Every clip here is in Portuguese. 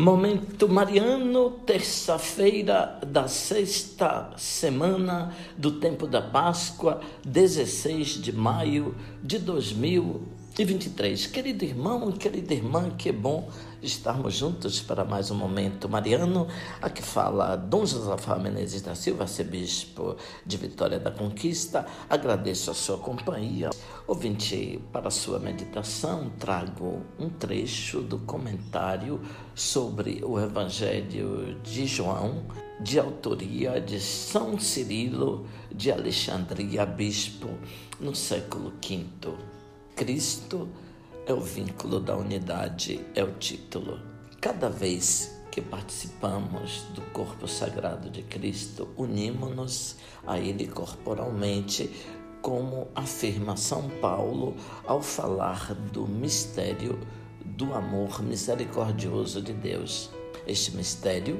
Momento Mariano, terça-feira da sexta semana do tempo da Páscoa, 16 de maio de 2023. Querido irmão, querida irmã, que bom estarmos juntos para mais um momento mariano. Aqui fala Dom Josafá Menezes da Silva, arcebispo de Vitória da Conquista. Agradeço a sua companhia. Ouvinte, para a sua meditação, trago um trecho do comentário sobre o Evangelho de João, de autoria de São Cirilo de Alexandria, bispo, no século V. Cristo é o vínculo da unidade, é o título. Cada vez que participamos do corpo sagrado de Cristo, unimos-nos a Ele corporalmente, como afirma São Paulo ao falar do mistério do amor misericordioso de Deus. Este mistério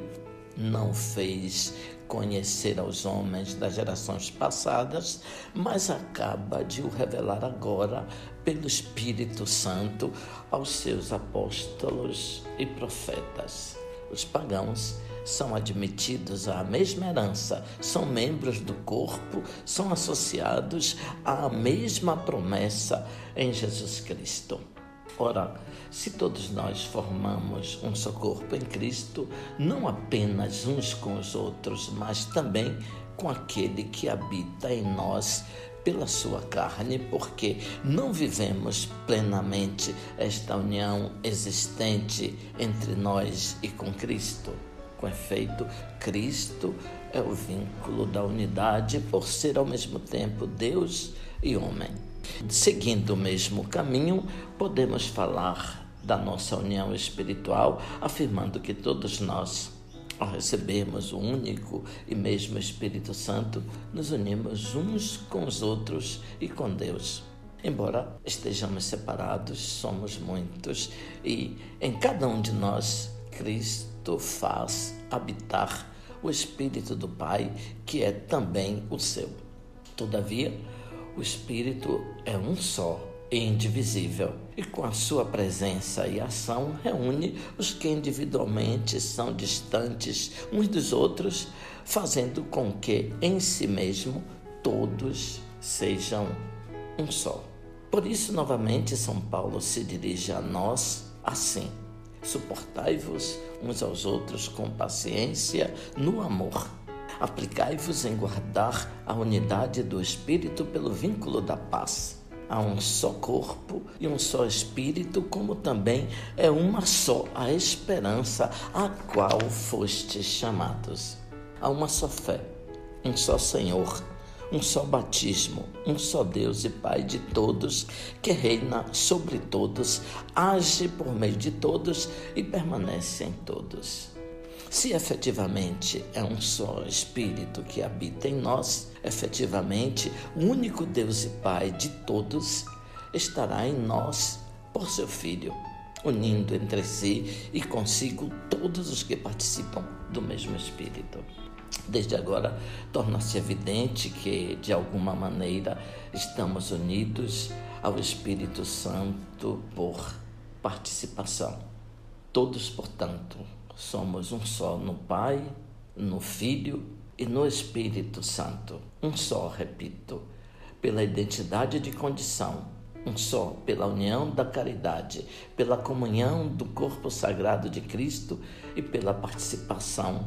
não fez conhecer aos homens das gerações passadas, mas acaba de o revelar agora pelo Espírito Santo aos seus apóstolos e profetas. Os pagãos são admitidos à mesma herança, são membros do corpo, são associados à mesma promessa em Jesus Cristo. Ora, se todos nós formamos um só corpo em Cristo, não apenas uns com os outros, mas também com aquele que habita em nós pela sua carne, porque não vivemos plenamente esta união existente entre nós e com Cristo. Com efeito, Cristo é o vínculo da unidade por ser ao mesmo tempo Deus e homem. Seguindo o mesmo caminho, podemos falar da nossa união espiritual, afirmando que todos nós, ao recebermos o único e mesmo Espírito Santo, nos unimos uns com os outros e com Deus. Embora estejamos separados, somos muitos e em cada um de nós, Cristo faz habitar o Espírito do Pai, que é também o seu. Todavia, o Espírito é um só e indivisível, e com a sua presença e ação reúne os que individualmente são distantes uns dos outros, fazendo com que em si mesmo todos sejam um só. Por isso, novamente, São Paulo se dirige a nós assim: suportai-vos uns aos outros com paciência no amor Aplicai-vos em guardar a unidade do Espírito pelo vínculo da paz. Há um só corpo e um só Espírito, como também é uma só a esperança a qual fostes chamados. Há uma só fé, um só Senhor, um só batismo, um só Deus e Pai de todos, que reina sobre todos, age por meio de todos e permanece em todos. Se efetivamente é um só Espírito que habita em nós, efetivamente o único Deus e Pai de todos estará em nós por seu Filho, unindo entre si e consigo todos os que participam do mesmo Espírito. Desde agora, torna-se evidente que, de alguma maneira, estamos unidos ao Espírito Santo por participação. Todos, portanto, Somos um só no Pai, no Filho e no Espírito Santo. Um só, repito, pela identidade de condição. Um só pela união da caridade, pela comunhão do corpo sagrado de Cristo e pela participação